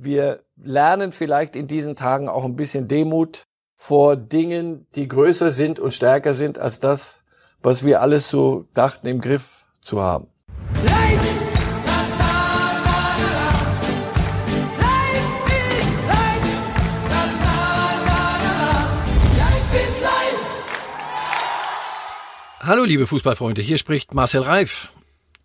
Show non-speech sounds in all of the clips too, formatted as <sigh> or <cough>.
Wir lernen vielleicht in diesen Tagen auch ein bisschen Demut vor Dingen, die größer sind und stärker sind als das, was wir alles so dachten im Griff zu haben. Hallo liebe Fußballfreunde, hier spricht Marcel Reif.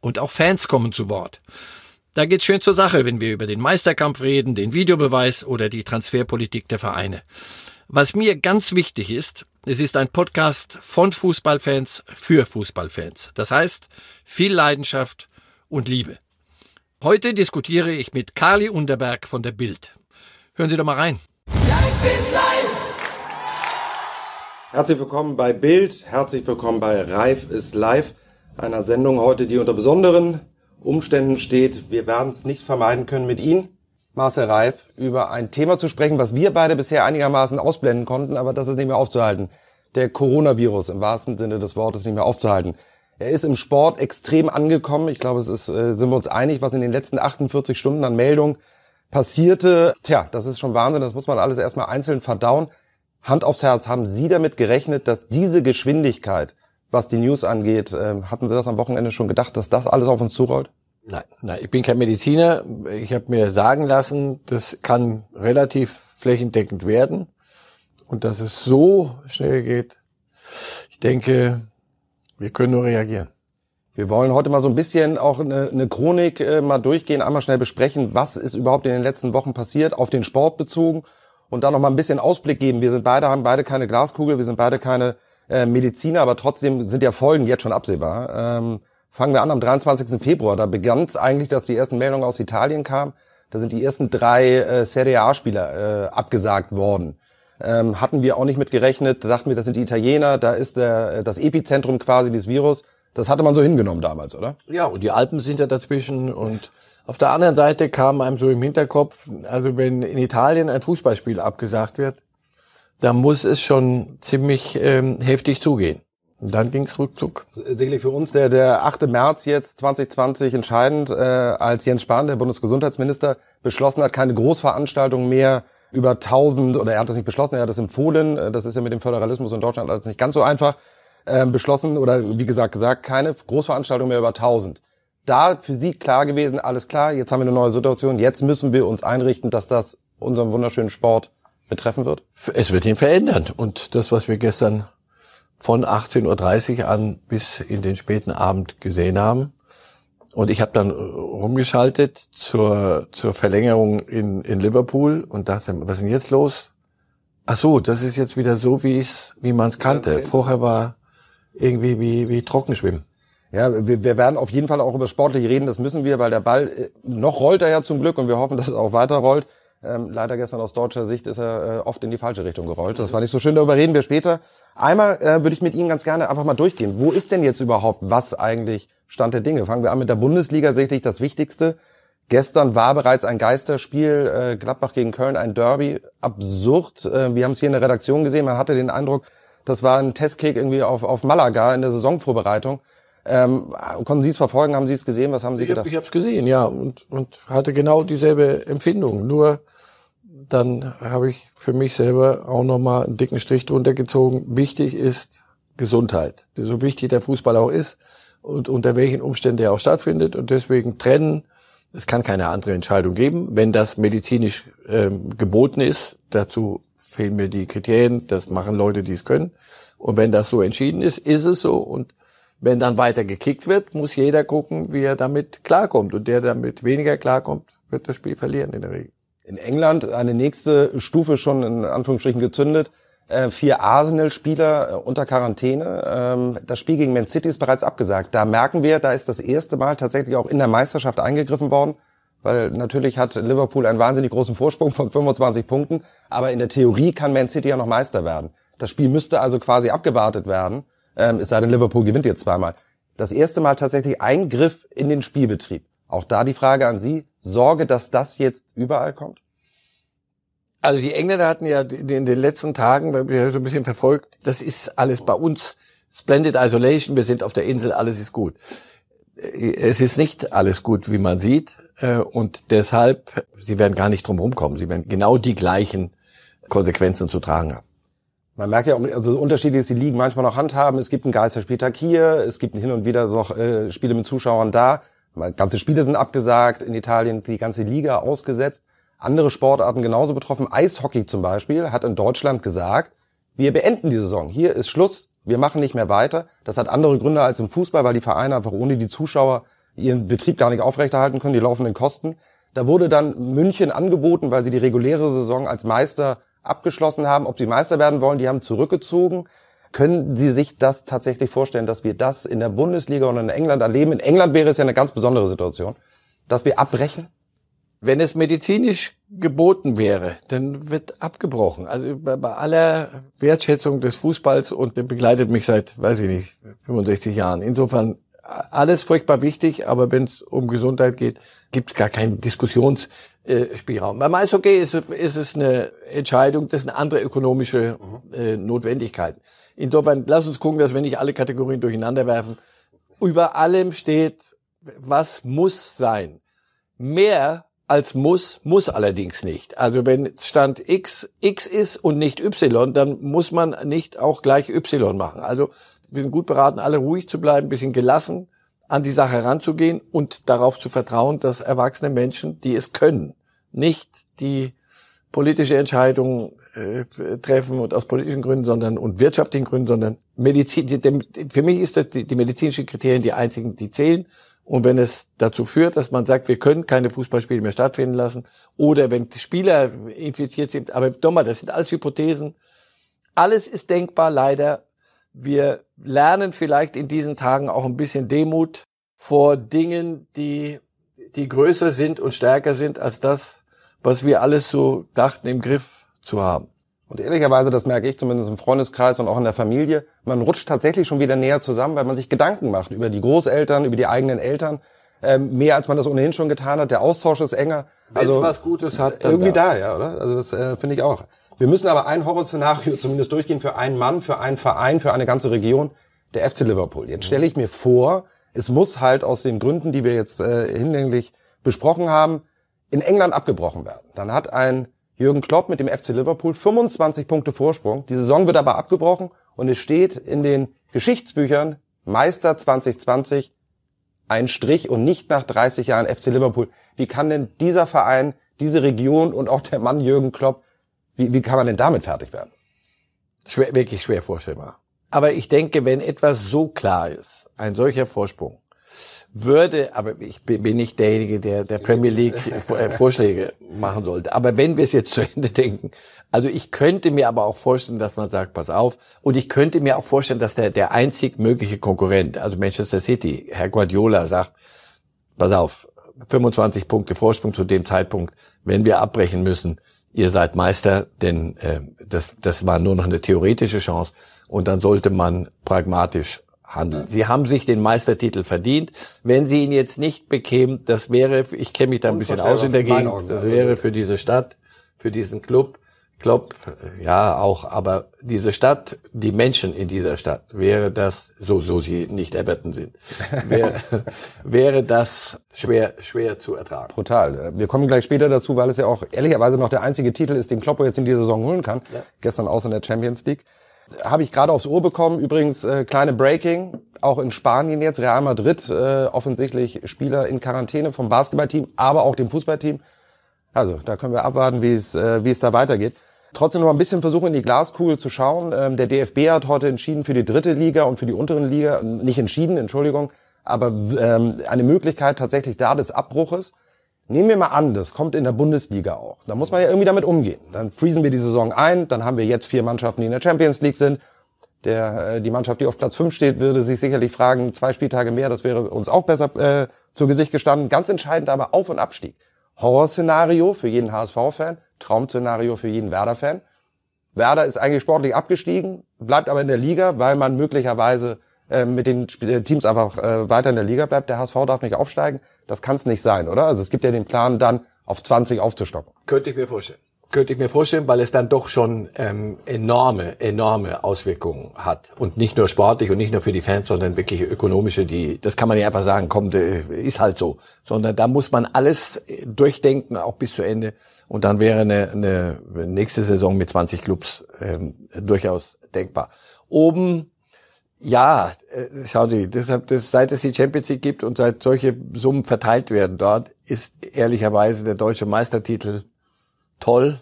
Und auch Fans kommen zu Wort. Da geht's schön zur Sache, wenn wir über den Meisterkampf reden, den Videobeweis oder die Transferpolitik der Vereine. Was mir ganz wichtig ist, es ist ein Podcast von Fußballfans für Fußballfans. Das heißt, viel Leidenschaft und Liebe. Heute diskutiere ich mit Carly Unterberg von der Bild. Hören Sie doch mal rein. Herzlich willkommen bei Bild, herzlich willkommen bei Reif ist live einer Sendung heute, die unter besonderen Umständen steht. Wir werden es nicht vermeiden können, mit Ihnen, Marcel Reif, über ein Thema zu sprechen, was wir beide bisher einigermaßen ausblenden konnten, aber das ist nicht mehr aufzuhalten. Der Coronavirus im wahrsten Sinne des Wortes nicht mehr aufzuhalten. Er ist im Sport extrem angekommen. Ich glaube, es ist, äh, sind wir uns einig, was in den letzten 48 Stunden an Meldungen passierte. Tja, das ist schon Wahnsinn. Das muss man alles erstmal einzeln verdauen. Hand aufs Herz, haben Sie damit gerechnet, dass diese Geschwindigkeit was die News angeht. Ähm, hatten Sie das am Wochenende schon gedacht, dass das alles auf uns zurollt? Nein, nein, ich bin kein Mediziner. Ich habe mir sagen lassen, das kann relativ flächendeckend werden. Und dass es so schnell geht, ich denke, wir können nur reagieren. Wir wollen heute mal so ein bisschen auch eine, eine Chronik äh, mal durchgehen, einmal schnell besprechen, was ist überhaupt in den letzten Wochen passiert, auf den Sport bezogen und dann noch mal ein bisschen Ausblick geben. Wir sind beide, haben beide keine Glaskugel, wir sind beide keine äh, Mediziner, aber trotzdem sind ja Folgen jetzt schon absehbar. Ähm, fangen wir an am 23. Februar. Da begann es eigentlich, dass die ersten Meldungen aus Italien kamen. Da sind die ersten drei äh, Serie A-Spieler äh, abgesagt worden. Ähm, hatten wir auch nicht mit gerechnet. Da dachten wir, das sind die Italiener, da ist der, äh, das Epizentrum quasi des Virus. Das hatte man so hingenommen damals, oder? Ja, und die Alpen sind ja dazwischen und auf der anderen Seite kam einem so im Hinterkopf, also wenn in Italien ein Fußballspiel abgesagt wird, da muss es schon ziemlich ähm, heftig zugehen. Und dann ging's rückzug. Sicherlich für uns der, der 8. März jetzt 2020 entscheidend, äh, als Jens Spahn, der Bundesgesundheitsminister, beschlossen hat, keine Großveranstaltungen mehr über 1000, oder er hat das nicht beschlossen, er hat das empfohlen, äh, das ist ja mit dem Föderalismus in Deutschland alles nicht ganz so einfach, äh, beschlossen, oder wie gesagt gesagt, keine Großveranstaltung mehr über 1000. Da für Sie klar gewesen, alles klar, jetzt haben wir eine neue Situation, jetzt müssen wir uns einrichten, dass das unseren wunderschönen Sport betreffen wird? Es wird ihn verändern. Und das, was wir gestern von 18.30 Uhr an bis in den späten Abend gesehen haben. Und ich habe dann rumgeschaltet zur, zur Verlängerung in, in Liverpool und dachte, was ist denn jetzt los? Ach so, das ist jetzt wieder so, wie es, wie man es kannte. Vorher war irgendwie wie, wie Trockenschwimmen. Ja, wir, wir werden auf jeden Fall auch über Sportliche reden, das müssen wir, weil der Ball, äh, noch rollt er ja zum Glück und wir hoffen, dass es auch weiter rollt. Ähm, leider gestern aus deutscher Sicht ist er äh, oft in die falsche Richtung gerollt. Das war nicht so schön, darüber reden wir später. Einmal äh, würde ich mit Ihnen ganz gerne einfach mal durchgehen. Wo ist denn jetzt überhaupt was eigentlich Stand der Dinge? Fangen wir an mit der Bundesliga, sicherlich das Wichtigste. Gestern war bereits ein Geisterspiel, äh, Gladbach gegen Köln, ein Derby, absurd. Äh, wir haben es hier in der Redaktion gesehen, man hatte den Eindruck, das war ein Testkick irgendwie auf, auf Malaga in der Saisonvorbereitung. Ähm, konnten Sie es verfolgen? Haben Sie es gesehen? Was haben Sie ich gedacht? Hab, ich habe es gesehen, ja, und, und hatte genau dieselbe Empfindung. Nur dann habe ich für mich selber auch nochmal einen dicken Strich drunter gezogen. Wichtig ist Gesundheit. So wichtig der Fußball auch ist und unter welchen Umständen er auch stattfindet. Und deswegen trennen. Es kann keine andere Entscheidung geben, wenn das medizinisch ähm, geboten ist. Dazu fehlen mir die Kriterien. Das machen Leute, die es können. Und wenn das so entschieden ist, ist es so. Und wenn dann weiter gekickt wird, muss jeder gucken, wie er damit klarkommt. Und der damit weniger klarkommt, wird das Spiel verlieren in der Regel in England eine nächste Stufe schon in Anführungsstrichen gezündet. Äh, vier Arsenal-Spieler äh, unter Quarantäne. Ähm, das Spiel gegen Man City ist bereits abgesagt. Da merken wir, da ist das erste Mal tatsächlich auch in der Meisterschaft eingegriffen worden. weil natürlich hat Liverpool einen wahnsinnig großen Vorsprung von 25 Punkten, aber in der Theorie kann Man City ja noch Meister werden. Das Spiel müsste also quasi abgewartet werden, ähm, es sei denn, Liverpool gewinnt jetzt zweimal. Das erste Mal tatsächlich Eingriff in den Spielbetrieb. Auch da die Frage an Sie, Sorge, dass das jetzt überall kommt? Also die Engländer hatten ja in den letzten Tagen, wir so ein bisschen verfolgt, das ist alles bei uns Splendid Isolation, wir sind auf der Insel, alles ist gut. Es ist nicht alles gut, wie man sieht. Äh, und deshalb, sie werden gar nicht drum rumkommen. Sie werden genau die gleichen Konsequenzen zu tragen haben. Man merkt ja auch, also unterschiedlich ist die Ligen manchmal noch handhaben. Es gibt einen Geisterspieltag hier, es gibt hin und wieder noch äh, Spiele mit Zuschauern da. Ganze Spiele sind abgesagt, in Italien die ganze Liga ausgesetzt. Andere Sportarten genauso betroffen. Eishockey zum Beispiel hat in Deutschland gesagt, wir beenden die Saison. Hier ist Schluss. Wir machen nicht mehr weiter. Das hat andere Gründe als im Fußball, weil die Vereine einfach ohne die Zuschauer ihren Betrieb gar nicht aufrechterhalten können, die laufenden Kosten. Da wurde dann München angeboten, weil sie die reguläre Saison als Meister abgeschlossen haben, ob sie Meister werden wollen. Die haben zurückgezogen. Können Sie sich das tatsächlich vorstellen, dass wir das in der Bundesliga und in England erleben? In England wäre es ja eine ganz besondere Situation, dass wir abbrechen? Wenn es medizinisch geboten wäre, dann wird abgebrochen. Also bei, aller Wertschätzung des Fußballs und der begleitet mich seit, weiß ich nicht, 65 Jahren. Insofern alles furchtbar wichtig, aber wenn es um Gesundheit geht, gibt es gar keinen Diskussionsspielraum. Beim Eishockey ist, ist es eine Entscheidung, das sind andere ökonomische äh, Notwendigkeiten. Insofern, lass uns gucken, dass wir nicht alle Kategorien durcheinander werfen. Über allem steht, was muss sein. Mehr als muss, muss allerdings nicht. Also wenn Stand X X ist und nicht Y, dann muss man nicht auch gleich Y machen. Also sind gut beraten, alle ruhig zu bleiben, bisschen gelassen an die Sache ranzugehen und darauf zu vertrauen, dass erwachsene Menschen, die es können, nicht die politische Entscheidung äh, treffen und aus politischen Gründen, sondern und wirtschaftlichen Gründen, sondern Medizin. Die, die, für mich ist das die, die medizinischen Kriterien die einzigen, die zählen. Und wenn es dazu führt, dass man sagt, wir können keine Fußballspiele mehr stattfinden lassen, oder wenn die Spieler infiziert sind, aber nochmal, das sind alles Hypothesen. Alles ist denkbar, leider. Wir lernen vielleicht in diesen Tagen auch ein bisschen Demut vor Dingen, die, die größer sind und stärker sind als das, was wir alles so dachten im Griff zu haben. Und ehrlicherweise, das merke ich zumindest im Freundeskreis und auch in der Familie, man rutscht tatsächlich schon wieder näher zusammen, weil man sich Gedanken macht über die Großeltern, über die eigenen Eltern, ähm, mehr als man das ohnehin schon getan hat. Der Austausch ist enger. Wenn's also was Gutes hat, irgendwie da. ja, oder? Also das äh, finde ich auch. Wir müssen aber ein Horrorszenario <laughs> zumindest durchgehen für einen Mann, für einen Verein, für eine ganze Region, der FC Liverpool. Jetzt stelle ich mir vor, es muss halt aus den Gründen, die wir jetzt äh, hinlänglich besprochen haben, in England abgebrochen werden. Dann hat ein Jürgen Klopp mit dem FC Liverpool 25 Punkte Vorsprung. Die Saison wird aber abgebrochen und es steht in den Geschichtsbüchern Meister 2020 ein Strich und nicht nach 30 Jahren FC Liverpool. Wie kann denn dieser Verein, diese Region und auch der Mann Jürgen Klopp wie, wie kann man denn damit fertig werden? Schwer, wirklich schwer vorstellbar. Aber ich denke, wenn etwas so klar ist, ein solcher Vorsprung, würde, aber ich bin nicht derjenige, der der Premier League <laughs> äh, Vorschläge machen sollte. Aber wenn wir es jetzt zu Ende <laughs> denken, also ich könnte mir aber auch vorstellen, dass man sagt, pass auf, und ich könnte mir auch vorstellen, dass der der einzig mögliche Konkurrent, also Manchester City, Herr Guardiola sagt, pass auf, 25 Punkte Vorsprung zu dem Zeitpunkt, wenn wir abbrechen müssen, ihr seid Meister, denn äh, das, das war nur noch eine theoretische Chance und dann sollte man pragmatisch handeln. Sie haben sich den Meistertitel verdient. Wenn Sie ihn jetzt nicht bekämen, das wäre, ich kenne mich da ein bisschen aus in der Gegend, das wäre für diese Stadt, für diesen Club Klopp, ja auch, aber diese Stadt, die Menschen in dieser Stadt, wäre das, so, so sie nicht Everton sind, wäre, <laughs> wäre das schwer, schwer zu ertragen. Brutal. Wir kommen gleich später dazu, weil es ja auch ehrlicherweise noch der einzige Titel ist, den Klopp jetzt in dieser Saison holen kann. Ja. Gestern aus in der Champions League. Habe ich gerade aufs Ohr bekommen. Übrigens, äh, kleine Breaking. Auch in Spanien jetzt, Real Madrid, äh, offensichtlich Spieler in Quarantäne vom Basketballteam, aber auch dem Fußballteam. Also, da können wir abwarten, wie es, äh, wie es da weitergeht. Trotzdem noch ein bisschen versuchen, in die Glaskugel zu schauen. Ähm, der DFB hat heute entschieden für die dritte Liga und für die unteren Liga, nicht entschieden, Entschuldigung, aber ähm, eine Möglichkeit tatsächlich da des Abbruches. Nehmen wir mal an, das kommt in der Bundesliga auch. Da muss man ja irgendwie damit umgehen. Dann freezen wir die Saison ein, dann haben wir jetzt vier Mannschaften, die in der Champions League sind. Der, äh, die Mannschaft, die auf Platz fünf steht, würde sich sicherlich fragen, zwei Spieltage mehr, das wäre uns auch besser äh, zu Gesicht gestanden. Ganz entscheidend aber Auf- und Abstieg. Horrorszenario für jeden HSV-Fan, Traumszenario für jeden Werder-Fan. Werder ist eigentlich sportlich abgestiegen, bleibt aber in der Liga, weil man möglicherweise äh, mit den äh, Teams einfach äh, weiter in der Liga bleibt. Der HSV darf nicht aufsteigen. Das kann es nicht sein, oder? Also es gibt ja den Plan, dann auf 20 aufzustocken. Könnte ich mir vorstellen. Könnte ich mir vorstellen, weil es dann doch schon ähm, enorme, enorme Auswirkungen hat. Und nicht nur sportlich und nicht nur für die Fans, sondern wirklich ökonomische, die, das kann man nicht einfach sagen, kommt, ist halt so. Sondern da muss man alles durchdenken, auch bis zu Ende. Und dann wäre eine, eine nächste Saison mit 20 Clubs ähm, durchaus denkbar. Oben, ja, äh, schauen Sie, deshalb, das, seit es die Champions League gibt und seit solche Summen verteilt werden dort, ist ehrlicherweise der deutsche Meistertitel toll,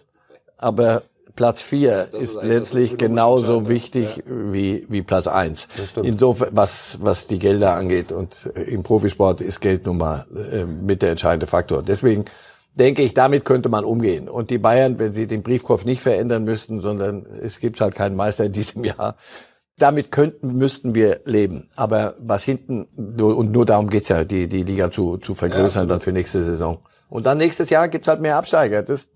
aber Platz vier ist, ist letztlich genauso wichtig ja. wie, wie Platz eins. Insofern, was, was die Gelder angeht. Und im Profisport ist Geld nun mal äh, mit der entscheidende Faktor. Deswegen denke ich, damit könnte man umgehen. Und die Bayern, wenn sie den Briefkopf nicht verändern müssten, sondern es gibt halt keinen Meister in diesem <laughs> Jahr, damit könnten, müssten wir leben. Aber was hinten, und nur darum geht's ja, die, die Liga zu, zu vergrößern ja, dann für nächste Saison. Und dann nächstes Jahr gibt's halt mehr Absteiger. Das,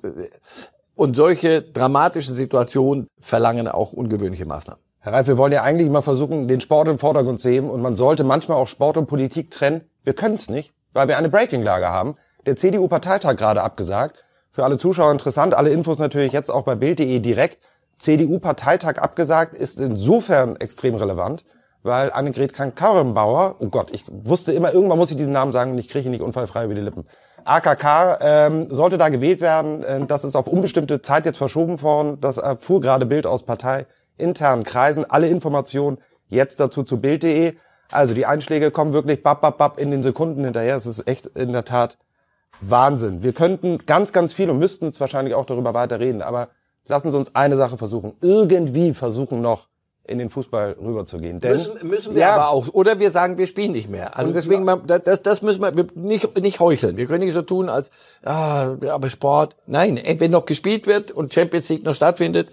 und solche dramatischen Situationen verlangen auch ungewöhnliche Maßnahmen. Herr Reif, wir wollen ja eigentlich mal versuchen, den Sport im Vordergrund zu heben und man sollte manchmal auch Sport und Politik trennen. Wir können es nicht, weil wir eine Breaking-Lage haben. Der CDU-Parteitag gerade abgesagt. Für alle Zuschauer interessant, alle Infos natürlich jetzt auch bei Bild.de direkt. CDU-Parteitag abgesagt ist insofern extrem relevant, weil Annegret Kramp-Karrenbauer, oh Gott, ich wusste immer, irgendwann muss ich diesen Namen sagen und ich kriege ihn nicht unfallfrei über die Lippen. AKK ähm, sollte da gewählt werden. Äh, das ist auf unbestimmte Zeit jetzt verschoben worden. Das erfuhr gerade Bild aus parteiinternen Kreisen. Alle Informationen jetzt dazu zu Bild.de. Also die Einschläge kommen wirklich bap, bap, bap in den Sekunden hinterher. Es ist echt in der Tat Wahnsinn. Wir könnten ganz, ganz viel und müssten jetzt wahrscheinlich auch darüber weiter reden. Aber lassen Sie uns eine Sache versuchen. Irgendwie versuchen noch in den Fußball rüberzugehen. Denn, müssen, müssen wir ja, aber auch. Oder wir sagen, wir spielen nicht mehr. Also deswegen, das, das müssen wir nicht, nicht heucheln. Wir können nicht so tun, als, ah, aber Sport. Nein, wenn noch gespielt wird und Champions League noch stattfindet,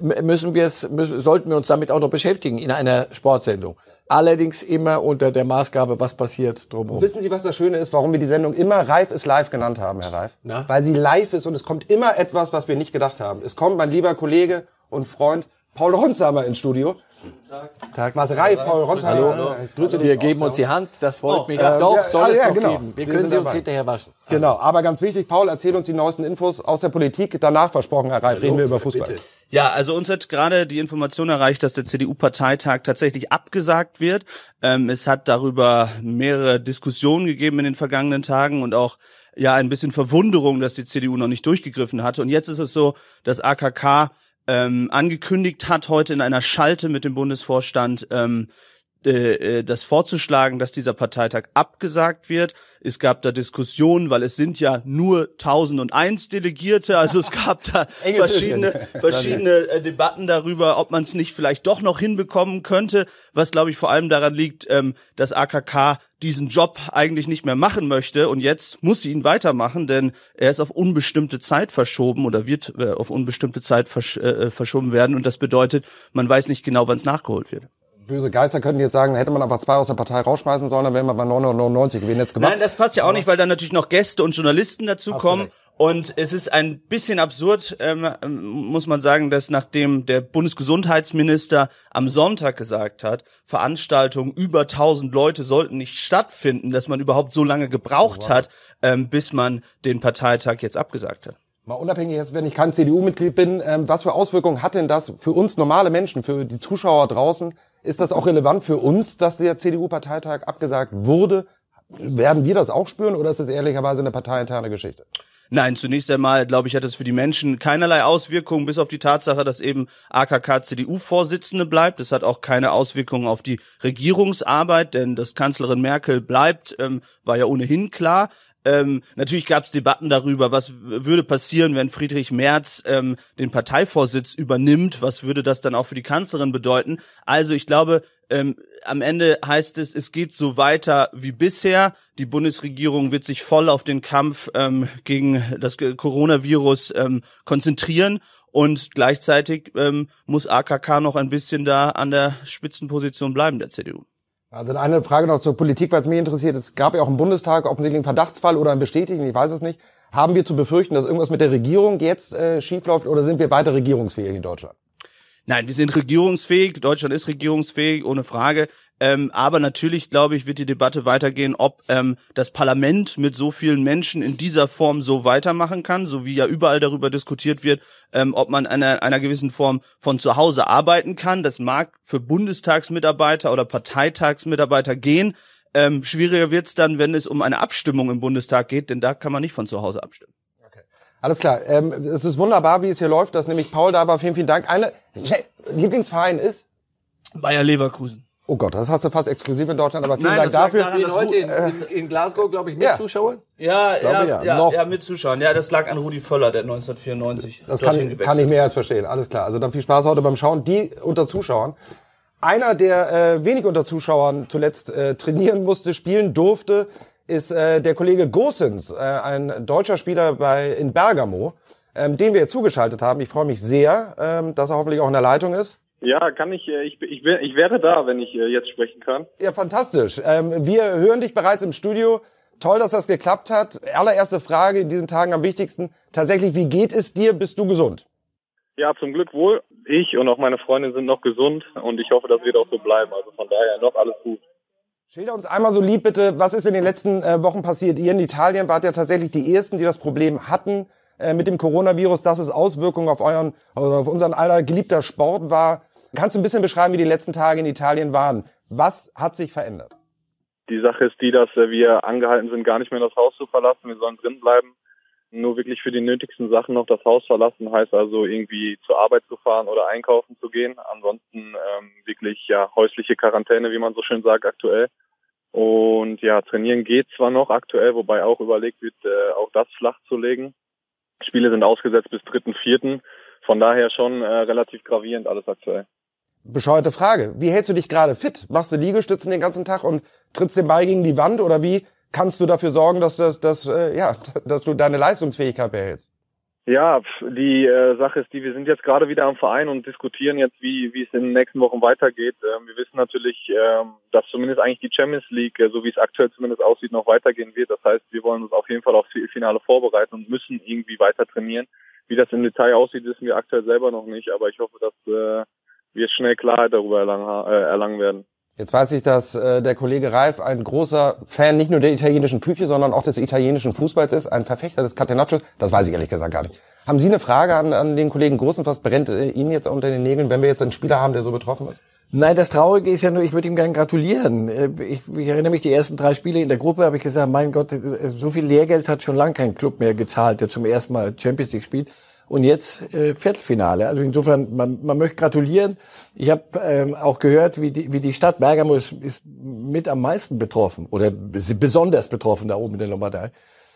müssen wir es, müssen, sollten wir uns damit auch noch beschäftigen in einer Sportsendung. Allerdings immer unter der Maßgabe, was passiert drumherum. Wissen Sie, was das Schöne ist, warum wir die Sendung immer Reif ist live genannt haben, Herr Reif? Na? Weil sie live ist und es kommt immer etwas, was wir nicht gedacht haben. Es kommt mein lieber Kollege und Freund Paul Ronsheimer ins Studio. Tag. Tag. Maserei, Paul Ronsheimer. Hallo. Grüße Wir geben uns die Hand, das freut oh, mich. Äh, Doch, soll ah, es ja, noch genau. geben. Wir, Wir können sie uns hinterher waschen. Genau, aber ganz wichtig, Paul, erzähl uns die neuesten Infos aus der Politik. Danach versprochen, Herr Reif, reden wir über Fußball. Bitte. Ja, also uns hat gerade die Information erreicht, dass der CDU-Parteitag tatsächlich abgesagt wird. Ähm, es hat darüber mehrere Diskussionen gegeben in den vergangenen Tagen und auch ja ein bisschen Verwunderung, dass die CDU noch nicht durchgegriffen hatte. Und jetzt ist es so, dass AKK ähm, angekündigt hat, heute in einer Schalte mit dem Bundesvorstand ähm, äh, äh, das vorzuschlagen, dass dieser Parteitag abgesagt wird. Es gab da Diskussionen, weil es sind ja nur 1001 Delegierte, also es gab da <laughs> verschiedene, verschiedene äh, Debatten darüber, ob man es nicht vielleicht doch noch hinbekommen könnte, was glaube ich vor allem daran liegt, ähm, dass AKK diesen Job eigentlich nicht mehr machen möchte. Und jetzt muss sie ihn weitermachen, denn er ist auf unbestimmte Zeit verschoben oder wird äh, auf unbestimmte Zeit versch äh, verschoben werden. Und das bedeutet, man weiß nicht genau, wann es nachgeholt wird böse Geister könnten jetzt sagen, hätte man einfach zwei aus der Partei rausschmeißen sollen, dann wären wir bei 999 gewesen. Jetzt gemacht. Nein, das passt ja auch nicht, weil dann natürlich noch Gäste und Journalisten dazukommen. Und es ist ein bisschen absurd, ähm, muss man sagen, dass nachdem der Bundesgesundheitsminister am Sonntag gesagt hat, Veranstaltungen über 1000 Leute sollten nicht stattfinden, dass man überhaupt so lange gebraucht wow. hat, ähm, bis man den Parteitag jetzt abgesagt hat. Mal unabhängig jetzt, wenn ich kein CDU-Mitglied bin, ähm, was für Auswirkungen hat denn das für uns normale Menschen, für die Zuschauer draußen, ist das auch relevant für uns, dass der CDU-Parteitag abgesagt wurde? Werden wir das auch spüren oder ist es ehrlicherweise eine parteiinterne Geschichte? Nein, zunächst einmal, glaube ich, hat es für die Menschen keinerlei Auswirkungen, bis auf die Tatsache, dass eben AKK CDU-Vorsitzende bleibt. Es hat auch keine Auswirkungen auf die Regierungsarbeit, denn dass Kanzlerin Merkel bleibt, ähm, war ja ohnehin klar. Ähm, natürlich gab es Debatten darüber, was würde passieren, wenn Friedrich Merz ähm, den Parteivorsitz übernimmt. Was würde das dann auch für die Kanzlerin bedeuten? Also ich glaube, ähm, am Ende heißt es, es geht so weiter wie bisher. Die Bundesregierung wird sich voll auf den Kampf ähm, gegen das Coronavirus ähm, konzentrieren. Und gleichzeitig ähm, muss AKK noch ein bisschen da an der Spitzenposition bleiben, der CDU. Also eine Frage noch zur Politik, weil es mich interessiert. Es gab ja auch im Bundestag offensichtlich einen Verdachtsfall oder ein Bestätigen, ich weiß es nicht. Haben wir zu befürchten, dass irgendwas mit der Regierung jetzt äh, schiefläuft oder sind wir weiter regierungsfähig in Deutschland? Nein, wir sind regierungsfähig. Deutschland ist regierungsfähig, ohne Frage. Ähm, aber natürlich, glaube ich, wird die Debatte weitergehen, ob ähm, das Parlament mit so vielen Menschen in dieser Form so weitermachen kann, so wie ja überall darüber diskutiert wird, ähm, ob man einer, einer gewissen Form von zu Hause arbeiten kann. Das mag für Bundestagsmitarbeiter oder Parteitagsmitarbeiter gehen. Ähm, schwieriger wird's dann, wenn es um eine Abstimmung im Bundestag geht, denn da kann man nicht von zu Hause abstimmen. Alles klar. Ähm, es ist wunderbar, wie es hier läuft, dass nämlich Paul da war. Vielen, vielen Dank. Eine Lieblingsverein ist? Bayer Leverkusen. Oh Gott, das hast du fast exklusiv in Deutschland, aber vielen Nein, Dank dafür. daran, dass heute in, in, in Glasgow, glaube ich, mit Ja. Zuschauern. Ja, ja, ja, ja, noch. ja, mit Zuschauern. Ja, das lag an Rudi Völler, der 1994 Das kann, gewechselt kann ich mehr als verstehen. Alles klar. Also dann viel Spaß heute beim Schauen. Die unter Zuschauern. Einer, der äh, wenig unter Zuschauern zuletzt äh, trainieren musste, spielen durfte, ist äh, der Kollege Gosens, äh, ein deutscher Spieler bei in Bergamo, ähm, den wir zugeschaltet haben. Ich freue mich sehr, ähm, dass er hoffentlich auch in der Leitung ist. Ja, kann ich, äh, ich, ich, ich wäre da, wenn ich äh, jetzt sprechen kann. Ja, fantastisch. Ähm, wir hören dich bereits im Studio. Toll, dass das geklappt hat. Allererste Frage in diesen Tagen am wichtigsten. Tatsächlich, wie geht es dir? Bist du gesund? Ja, zum Glück wohl. Ich und auch meine Freundin sind noch gesund und ich hoffe, das wird auch so bleiben. Also von daher noch alles gut. Schilder uns einmal so lieb bitte, was ist in den letzten äh, Wochen passiert? Ihr in Italien wart ja tatsächlich die Ersten, die das Problem hatten äh, mit dem Coronavirus, dass es Auswirkungen auf euren, oder auf unseren aller geliebter Sport war. Kannst du ein bisschen beschreiben, wie die letzten Tage in Italien waren? Was hat sich verändert? Die Sache ist die, dass äh, wir angehalten sind, gar nicht mehr das Haus zu verlassen. Wir sollen drin bleiben. Nur wirklich für die nötigsten Sachen noch das Haus verlassen, heißt also irgendwie zur Arbeit zu fahren oder einkaufen zu gehen. Ansonsten ähm, wirklich ja häusliche Quarantäne, wie man so schön sagt, aktuell. Und ja, trainieren geht zwar noch aktuell, wobei auch überlegt wird, äh, auch das flach zu legen. Spiele sind ausgesetzt bis dritten, vierten. Von daher schon äh, relativ gravierend alles aktuell. Bescheuerte Frage. Wie hältst du dich gerade fit? Machst du Liegestützen den ganzen Tag und trittst den Ball gegen die Wand oder wie kannst du dafür sorgen, dass das, dass, äh, ja, dass du deine Leistungsfähigkeit behältst? Ja, die äh, Sache ist die, wir sind jetzt gerade wieder am Verein und diskutieren jetzt, wie, wie es in den nächsten Wochen weitergeht. Ähm, wir wissen natürlich, ähm, dass zumindest eigentlich die Champions League, äh, so wie es aktuell zumindest aussieht, noch weitergehen wird. Das heißt, wir wollen uns auf jeden Fall aufs Finale vorbereiten und müssen irgendwie weiter trainieren. Wie das im Detail aussieht, wissen wir aktuell selber noch nicht, aber ich hoffe, dass äh, wir schnell Klarheit darüber erlangen, äh, erlangen werden. Jetzt weiß ich, dass äh, der Kollege Reif ein großer Fan nicht nur der italienischen Küche, sondern auch des italienischen Fußballs ist, ein Verfechter des Catenaccio. Das weiß ich ehrlich gesagt gar nicht. Haben Sie eine Frage an, an den Kollegen Großen? Was brennt äh, Ihnen jetzt unter den Nägeln, wenn wir jetzt einen Spieler haben, der so betroffen ist? Nein, das Traurige ist ja nur, ich würde ihm gerne gratulieren. Äh, Ich, ich erinnere mich, die ersten drei Spiele in der Gruppe habe ich gesagt, mein Gott, äh, so viel Lehrgeld hat schon lange kein Club mehr gezahlt, der zum ersten Mal Champions League spielt. Und jetzt äh, Viertelfinale. Also insofern, man, man möchte gratulieren. Ich habe ähm, auch gehört, wie die, wie die Stadt Bergamo ist, ist mit am meisten betroffen oder bes- besonders betroffen da oben in der Lombardei.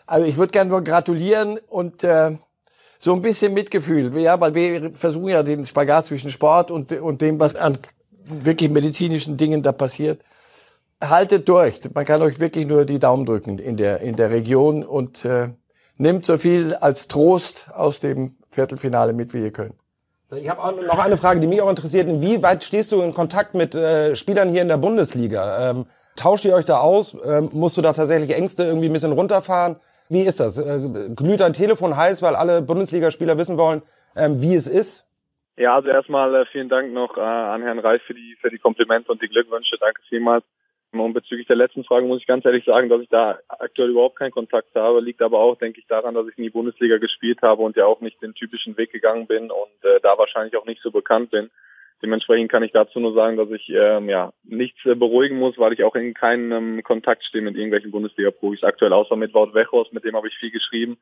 Also ich würde gerne nur gratulieren und äh, so ein bisschen Mitgefühl, ja, weil wir versuchen ja den Spagat zwischen Sport und, und dem, was an wirklich medizinischen Dingen da passiert. Haltet durch. Man kann euch wirklich nur die Daumen drücken in der, in der Region und äh, nimmt so viel als Trost aus dem Viertelfinale mit, wie ihr könnt. Ich habe auch noch eine Frage, die mich auch interessiert. Inwieweit stehst du in Kontakt mit äh, Spielern hier in der Bundesliga? Ähm, tauscht ihr euch da aus? Ähm, musst du da tatsächlich Ängste irgendwie ein bisschen runterfahren? Wie ist das? Äh, glüht dein Telefon heiß, weil alle Bundesligaspieler wissen wollen, ähm, wie es ist? Ja, also erstmal äh, vielen Dank noch äh, an Herrn Reif für die für die Komplimente und die Glückwünsche. Danke vielmals. Und bezüglich der letzten Frage muss ich ganz ehrlich sagen, dass ich da aktuell überhaupt keinen Kontakt habe. Liegt aber auch, denke ich, daran, dass ich nie Bundesliga gespielt habe und ja auch nicht den typischen Weg gegangen bin und äh, da wahrscheinlich auch nicht so bekannt bin. Dementsprechend kann ich dazu nur sagen, dass ich ähm, ja nichts äh, beruhigen muss, weil ich auch in keinem Kontakt stehe mit irgendwelchen Bundesliga-Profis. Aktuell außer mit Wout Wechos, mit dem habe ich viel geschrieben.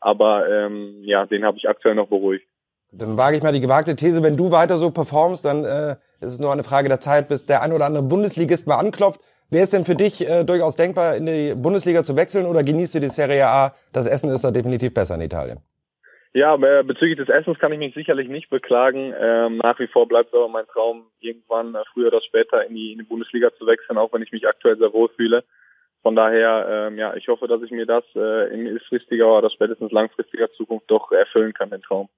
Aber ähm, ja, den habe ich aktuell noch beruhigt. Dann wage ich mal die gewagte These, wenn du weiter so performst, dann äh, ist es nur eine Frage der Zeit, bis der ein oder andere Bundesligist mal anklopft. Wäre es denn für dich äh, durchaus denkbar, in die Bundesliga zu wechseln oder genießt du die Serie A? Das Essen ist da definitiv besser in Italien. Ja, äh, bezüglich des Essens kann ich mich sicherlich nicht beklagen. Ähm, nach wie vor bleibt aber mein Traum, irgendwann äh, früher oder später in die, in die Bundesliga zu wechseln, auch wenn ich mich aktuell sehr wohl fühle. Von daher, ähm, ja, ich hoffe, dass ich mir das äh, in mittelfristiger oder spätestens langfristiger Zukunft doch erfüllen kann, den Traum.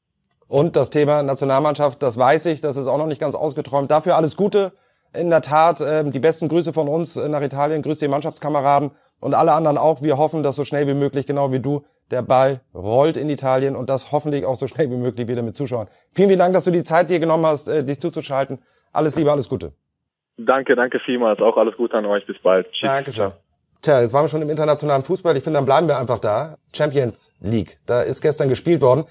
Und das Thema Nationalmannschaft, das weiß ich, das ist auch noch nicht ganz ausgeträumt. Dafür alles Gute. In der Tat, ähm, die besten Grüße von uns äh, nach Italien. Grüß die Mannschaftskameraden und alle anderen auch. Wir hoffen, dass so schnell wie möglich, genau wie du, Der Ball rollt in Italien und das hoffentlich auch so schnell wie möglich wieder mit Zuschauern. Vielen, vielen Dank, dass du die Zeit dir genommen hast, äh, dich zuzuschalten. Alles Liebe, alles Gute. Danke, danke vielmals. Auch alles Gute an euch. Bis bald. Tschüss. Dankeschön. Tja, jetzt waren wir schon im internationalen Fußball. Ich finde, dann bleiben wir einfach da. Champions League. Da ist gestern gespielt worden.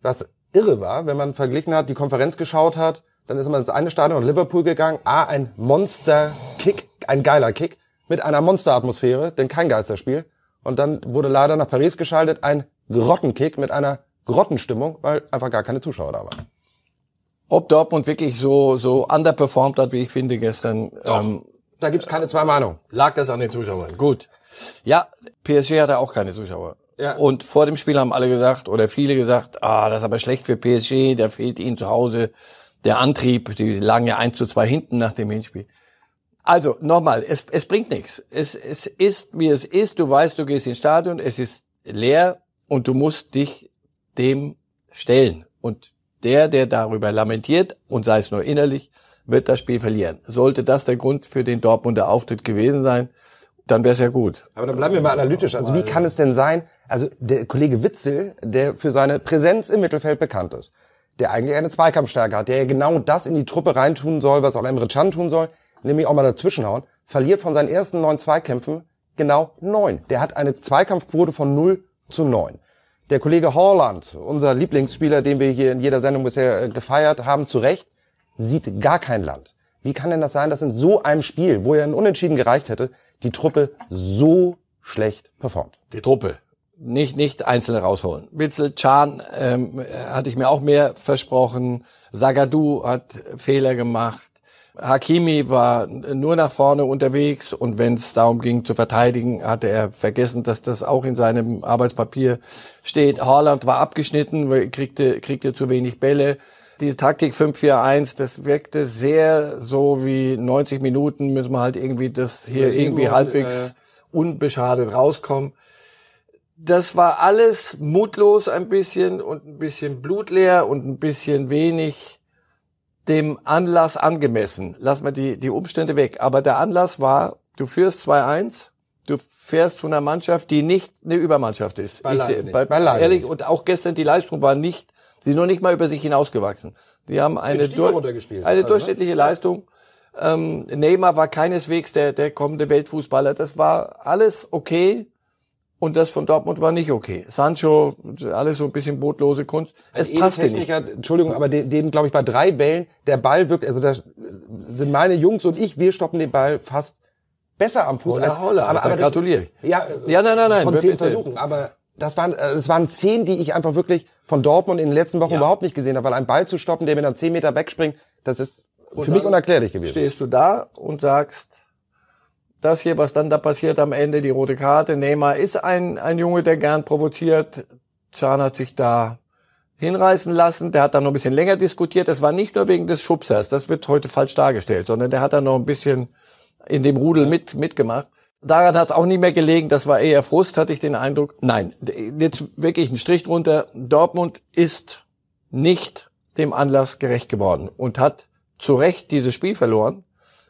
Was irre war, wenn man verglichen hat, die Konferenz geschaut hat, dann ist man ins eine Stadion in Liverpool gegangen. A, ein Monster-Kick, ein geiler Kick mit einer Monsteratmosphäre, denn kein Geisterspiel. Und dann wurde leider nach Paris geschaltet ein Grottenkick mit einer Grottenstimmung, weil einfach gar keine Zuschauer da waren. Ob Dortmund wirklich so so underperformed hat, wie ich finde gestern, ähm, da gibt's keine zwei Meinungen. Lag das an den Zuschauern? Gut. Ja, PSG hatte auch keine Zuschauer. Ja. Und vor dem Spiel haben alle gesagt, oder viele gesagt, ah, das ist aber schlecht für PSG, da fehlt ihnen zu Hause der Antrieb. Die lagen ja 1 zu 2 hinten nach dem Hinspiel. Also nochmal, es, es bringt nichts. Es, es ist, wie es ist. Du weißt, du gehst ins Stadion, es ist leer und du musst dich dem stellen. Und der, der darüber lamentiert, und sei es nur innerlich, wird das Spiel verlieren. Sollte das der Grund für den Dortmunder Auftritt gewesen sein, dann wäre es ja gut. Aber dann bleiben wir mal analytisch. Also wie kann es denn sein, also der Kollege Witzel, der für seine Präsenz im Mittelfeld bekannt ist, der eigentlich eine Zweikampfstärke hat, der ja genau das in die Truppe reintun soll, was auch Emre Can tun soll, nämlich auch mal dazwischenhauen, verliert von seinen ersten neun Zweikämpfen genau neun. Der hat eine Zweikampfquote von 0 zu 9. Der Kollege Horland, unser Lieblingsspieler, den wir hier in jeder Sendung bisher äh, gefeiert haben, zu Recht, sieht gar kein Land. Wie kann denn das sein, dass in so einem Spiel, wo er ein Unentschieden gereicht hätte, die Truppe so schlecht performt? Die Truppe. Nicht, nicht einzelne rausholen. Witzel, Chan ähm, hatte ich mir auch mehr versprochen. Sagadu hat Fehler gemacht. Hakimi war nur nach vorne unterwegs und wenn es darum ging zu verteidigen, hatte er vergessen, dass das auch in seinem Arbeitspapier steht. Haaland war abgeschnitten, kriegte, kriegte zu wenig Bälle die Taktik 5-4-1, das wirkte sehr so wie 90 Minuten müssen wir halt irgendwie das hier ja, irgendwie halbwegs äh, unbeschadet rauskommen. Das war alles mutlos ein bisschen und ein bisschen blutleer und ein bisschen wenig dem Anlass angemessen. Lass mal die, die Umstände weg. Aber der Anlass war, du führst 2-1, du fährst zu einer Mannschaft, die nicht eine Übermannschaft ist. Ich. Bei, Beileibe ehrlich, nicht. und auch gestern die Leistung war nicht Sie sind noch nicht mal über sich hinausgewachsen. Sie haben eine, dur eine also, durchschnittliche ne? Leistung. Ähm, Neymar war keineswegs der, der kommende Weltfußballer. Das war alles okay. Und das von Dortmund war nicht okay. Sancho, alles so ein bisschen botlose Kunst. Es Ein passte nicht. Entschuldigung, aber den, den glaube ich, bei drei Bällen, der Ball wirkt, also da sind meine Jungs und ich, wir stoppen den Ball fast besser am Fuß. Holla, als, holla, aber, aber gratuliere ich. Ja, ja, nein, nein, nein. Von zehn Versuchen. Aber das waren, äh, das waren zehn, die ich einfach wirklich von Dortmund in den letzten Wochen ja. überhaupt nicht gesehen habe, weil ein Ball zu stoppen, der mir dann zehn Meter wegspringt, das ist und für mich unerklärlich gewesen. Stehst du da und sagst, das hier, was dann da passiert am Ende, die rote Karte, Neymar ist ein, ein Junge, der gern provoziert. Can hat sich da hinreißen lassen. Der hat dann noch ein bisschen länger diskutiert. Das war nicht nur wegen des Schubsers, das wird heute falsch dargestellt, sondern der hat dann noch ein bisschen in dem Rudel mit, mitgemacht. Daran hat es auch nicht mehr gelegen. Das war eher Frust, hatte ich den Eindruck. Nein, jetzt wirklich ein Strich drunter. Dortmund ist nicht dem Anlass gerecht geworden und hat zu Recht dieses Spiel verloren.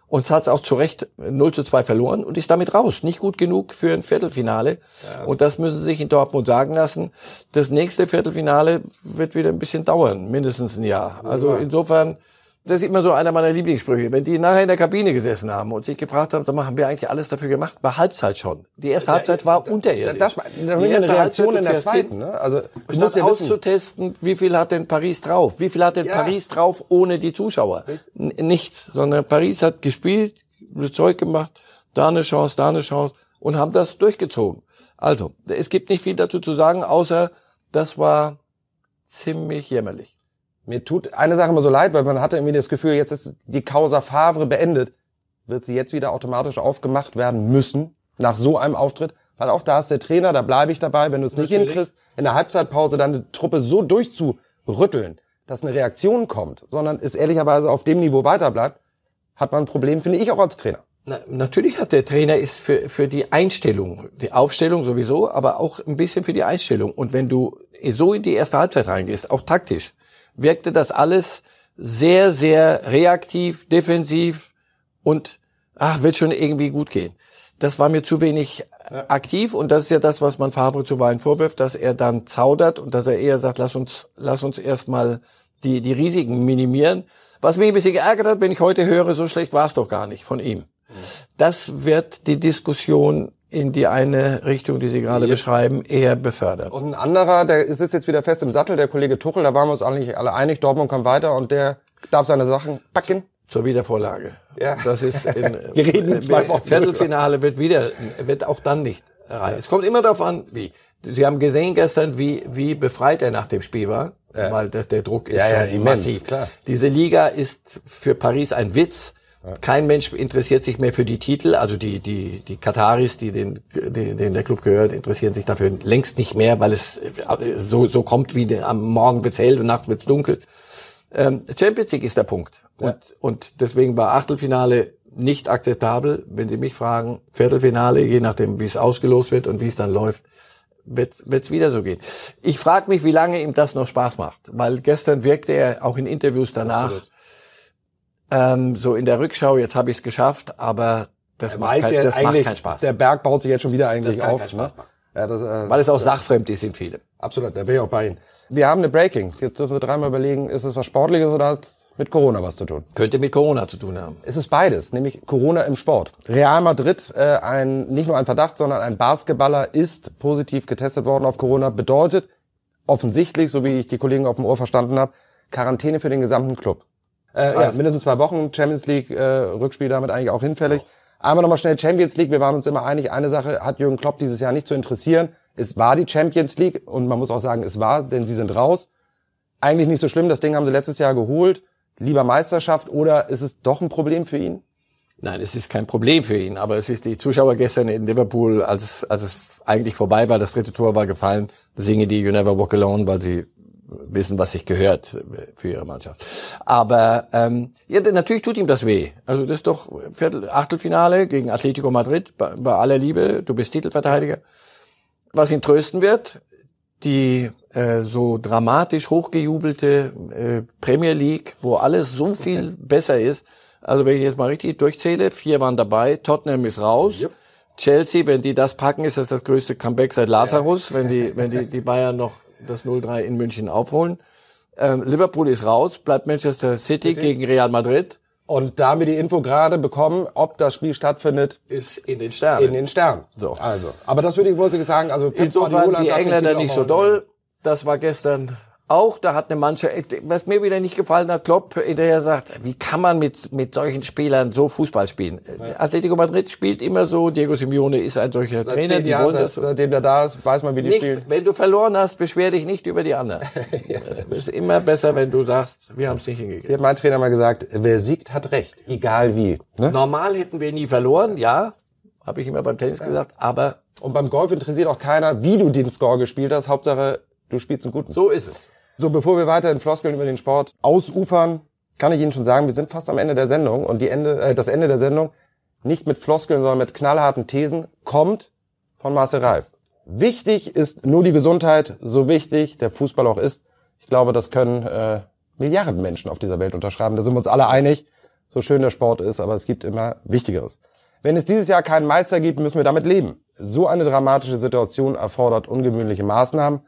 Und hat es auch zu Recht 0 zu 2 verloren und ist damit raus. Nicht gut genug für ein Viertelfinale. Ja, und das müssen Sie sich in Dortmund sagen lassen. Das nächste Viertelfinale wird wieder ein bisschen dauern, mindestens ein Jahr. Also insofern das ist immer so einer meiner Lieblingssprüche. Wenn die nachher in der Kabine gesessen haben und sich gefragt haben, dann haben wir eigentlich alles dafür gemacht, bei Halbzeit schon. Die erste Halbzeit war unterirdisch. Das war die erste Reaktion Halbzeit, in der zweiten. Ne? Also statt ja auszutesten, wie viel hat denn Paris drauf? Wie viel hat denn ja. Paris drauf ohne die Zuschauer? N nichts, sondern Paris hat gespielt, Zeug gemacht, da eine Chance, da eine Chance und haben das durchgezogen. Also, es gibt nicht viel dazu zu sagen, außer das war ziemlich jämmerlich. Mir tut eine Sache immer so leid, weil man hatte irgendwie das Gefühl, jetzt ist die Causa Favre beendet. Wird sie jetzt wieder automatisch aufgemacht werden müssen, nach so einem Auftritt? Weil auch da ist der Trainer, da bleibe ich dabei. Wenn du es nicht hinkriegst, in der Halbzeitpause dann eine Truppe so durchzurütteln, dass eine Reaktion kommt, sondern es ehrlicherweise auf dem Niveau weiterbleibt, hat man ein Problem, finde ich auch als Trainer. Na, natürlich hat der Trainer ist für, für die Einstellung, die Aufstellung sowieso, aber auch ein bisschen für die Einstellung. Und wenn du so in die erste Halbzeit reingehst, auch taktisch, wirkte das alles sehr, sehr reaktiv, defensiv und ach, wird schon irgendwie gut gehen. das war mir zu wenig aktiv und das ist ja das, was man Favre zuweilen vorwirft, dass er dann zaudert und dass er eher sagt, lass uns, lass uns erstmal die, die Risiken minimieren. Was mich ein bisschen geärgert hat, wenn ich heute höre, so schlecht war es doch gar nicht von ihm. Das wird die Diskussion in die eine Richtung, die Sie gerade ja. beschreiben, eher befördern. Und ein anderer, der sitzt jetzt wieder fest im Sattel, der Kollege Tuchel, da waren wir uns eigentlich alle einig, Dortmund kommt weiter und der darf seine Sachen packen. Zur Wiedervorlage. Ja. Das ist in, <laughs> wir reden in zwei Wochen. Viertelfinale wird wieder, wird auch dann nicht rein. Es kommt immer darauf an, wie. Sie haben gesehen gestern, wie, wie befreit er nach dem Spiel war, ja. weil der, der Druck ist ja, ja, immens, massiv. Klar. Diese Liga ist für Paris ein Witz. Kein Mensch interessiert sich mehr für die Titel, also die die die Kataris, die den die, den der Club gehört, interessieren sich dafür längst nicht mehr, weil es so so kommt wie am Morgen wird's hell und nachts wird's dunkel. Ähm, Champions League ist der Punkt und ja. und deswegen war Achtelfinale nicht akzeptabel. Wenn Sie mich fragen, Viertelfinale, je nachdem wie es ausgelost wird und wie es dann läuft, wird es wieder so gehen. Ich frage mich, wie lange ihm das noch Spaß macht, weil gestern wirkte er auch in Interviews danach. Absolut ähm, so in der Rückschau, jetzt habe ich es geschafft, aber das, macht, kein, ja das macht keinen Spaß. Der Berg baut sich jetzt schon wieder eigentlich das auf. Keinen Spaß ne? Ja, das, äh, Weil es auch sachfremd ist in viele. Absolut, da bin ich auch bei Ihnen. Wir haben eine Breaking. Jetzt dürfen wir dreimal überlegen, ist es was Sportliches oder hat es mit Corona was zu tun? Könnte mit Corona zu tun haben. Es ist beides, nämlich Corona im Sport. Real Madrid, äh, ein, nicht nur ein Verdacht, sondern ein Basketballer ist positiv getestet worden auf Corona. Bedeutet offensichtlich, so wie ich die Kollegen auf dem Ohr verstanden habe, Quarantäne für den gesamten Club. Äh, ja, mindestens zwei Wochen Champions League äh, Rückspiel damit eigentlich auch hinfällig. Einmal nochmal schnell Champions League. Wir waren uns immer einig, eine Sache hat Jürgen Klopp dieses Jahr nicht zu interessieren. Es war die Champions League und man muss auch sagen, es war, denn sie sind raus. Eigentlich nicht so schlimm, das Ding haben sie letztes Jahr geholt. Lieber Meisterschaft oder ist es doch ein Problem für ihn? Nein, es ist kein Problem für ihn, aber es ist die Zuschauer gestern in Liverpool, als es, als es eigentlich vorbei war, das dritte Tor war gefallen, singen die You Never Walk Alone, weil sie wissen, was sich gehört für ihre Mannschaft. Aber ähm, ja, natürlich tut ihm das weh. Also das ist doch Viertel, Achtelfinale gegen Atletico Madrid, bei, bei aller Liebe, du bist Titelverteidiger. Was ihn trösten wird, die äh, so dramatisch hochgejubelte äh, Premier League, wo alles so viel besser ist. Also wenn ich jetzt mal richtig durchzähle, vier waren dabei, Tottenham ist raus. Yep. Chelsea, wenn die das packen, ist das das größte Comeback seit Lazarus, ja. wenn die, wenn die, die Bayern noch das 0-3 in München aufholen. Ähm, Liverpool ist raus, bleibt Manchester City, City, gegen Real Madrid. Und da wir die Info gerade bekommen, ob das Spiel stattfindet, ist in den Sternen. In den Sternen. So. Also. Aber das würde ich wohl sagen, also insofern die Engländer nicht so doll. Das war gestern auch, da hat eine Mannschaft, was mir wieder nicht gefallen hat, Klopp hinterher sagt, wie kann man mit, mit solchen Spielern so Fußball spielen? Ja. Atletico Madrid spielt immer so, Diego Simeone ist ein solcher Seit Trainer, die Jahren, wollen das so. Seitdem der da ist, weiß man, wie die nicht, spielen. Wenn du verloren hast, beschwer dich nicht über die anderen. <laughs> ja. Es ist immer besser, wenn du sagst, wir haben es nicht hingekriegt. Hier hat mein Trainer mal gesagt, wer siegt, hat recht, egal wie. Ne? Normal hätten wir nie verloren, ja, habe ich immer beim Tennis ja. gesagt, aber... Und beim Golf interessiert auch keiner, wie du den Score gespielt hast, Hauptsache, du spielst einen guten. So ist es. So, bevor wir weiter in Floskeln über den Sport ausufern, kann ich Ihnen schon sagen, wir sind fast am Ende der Sendung und die Ende, äh, das Ende der Sendung nicht mit Floskeln, sondern mit knallharten Thesen kommt von Marcel Reif. Wichtig ist nur die Gesundheit, so wichtig der Fußball auch ist. Ich glaube, das können äh, Milliarden Menschen auf dieser Welt unterschreiben. Da sind wir uns alle einig, so schön der Sport ist, aber es gibt immer Wichtigeres. Wenn es dieses Jahr keinen Meister gibt, müssen wir damit leben. So eine dramatische Situation erfordert ungewöhnliche Maßnahmen.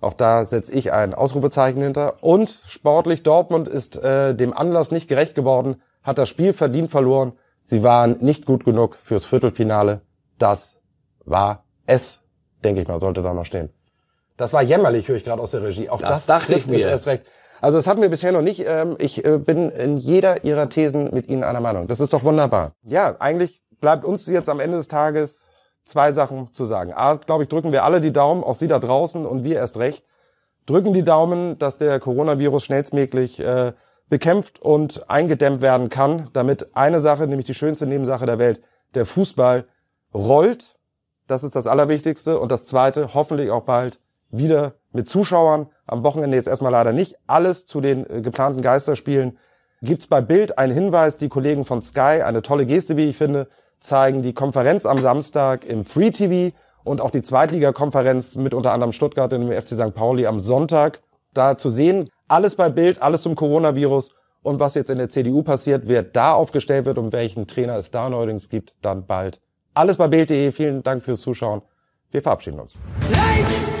Auch da setze ich ein Ausrufezeichen hinter. Und sportlich Dortmund ist äh, dem Anlass nicht gerecht geworden, hat das Spiel verdient verloren. Sie waren nicht gut genug fürs Viertelfinale. Das war es, denke ich mal, sollte da noch stehen. Das war jämmerlich, höre ich gerade aus der Regie. Auch das, das dachte ich mir. Erst recht. Also das hatten wir bisher noch nicht. Ähm, ich äh, bin in jeder Ihrer Thesen mit Ihnen einer Meinung. Das ist doch wunderbar. Ja, eigentlich bleibt uns jetzt am Ende des Tages zwei Sachen zu sagen. A, glaube ich, drücken wir alle die Daumen, auch Sie da draußen und wir erst recht, drücken die Daumen, dass der Coronavirus schnellstmöglich äh, bekämpft und eingedämmt werden kann, damit eine Sache, nämlich die schönste Nebensache der Welt, der Fußball rollt. Das ist das Allerwichtigste. Und das Zweite, hoffentlich auch bald wieder mit Zuschauern. Am Wochenende jetzt erstmal leider nicht. Alles zu den äh, geplanten Geisterspielen gibt's bei Bild einen Hinweis. Die Kollegen von Sky, eine tolle Geste, wie ich finde, zeigen die Konferenz am Samstag im Free TV und auch die Zweitligakonferenz mit unter anderem Stuttgart und dem FC St. Pauli am Sonntag. Da zu sehen, alles bei Bild, alles zum Coronavirus und was jetzt in der CDU passiert, wer da aufgestellt wird und welchen Trainer es da neuerdings gibt, dann bald Alles bei Bild.de. Vielen Dank fürs Zuschauen. Wir verabschieden uns. Life!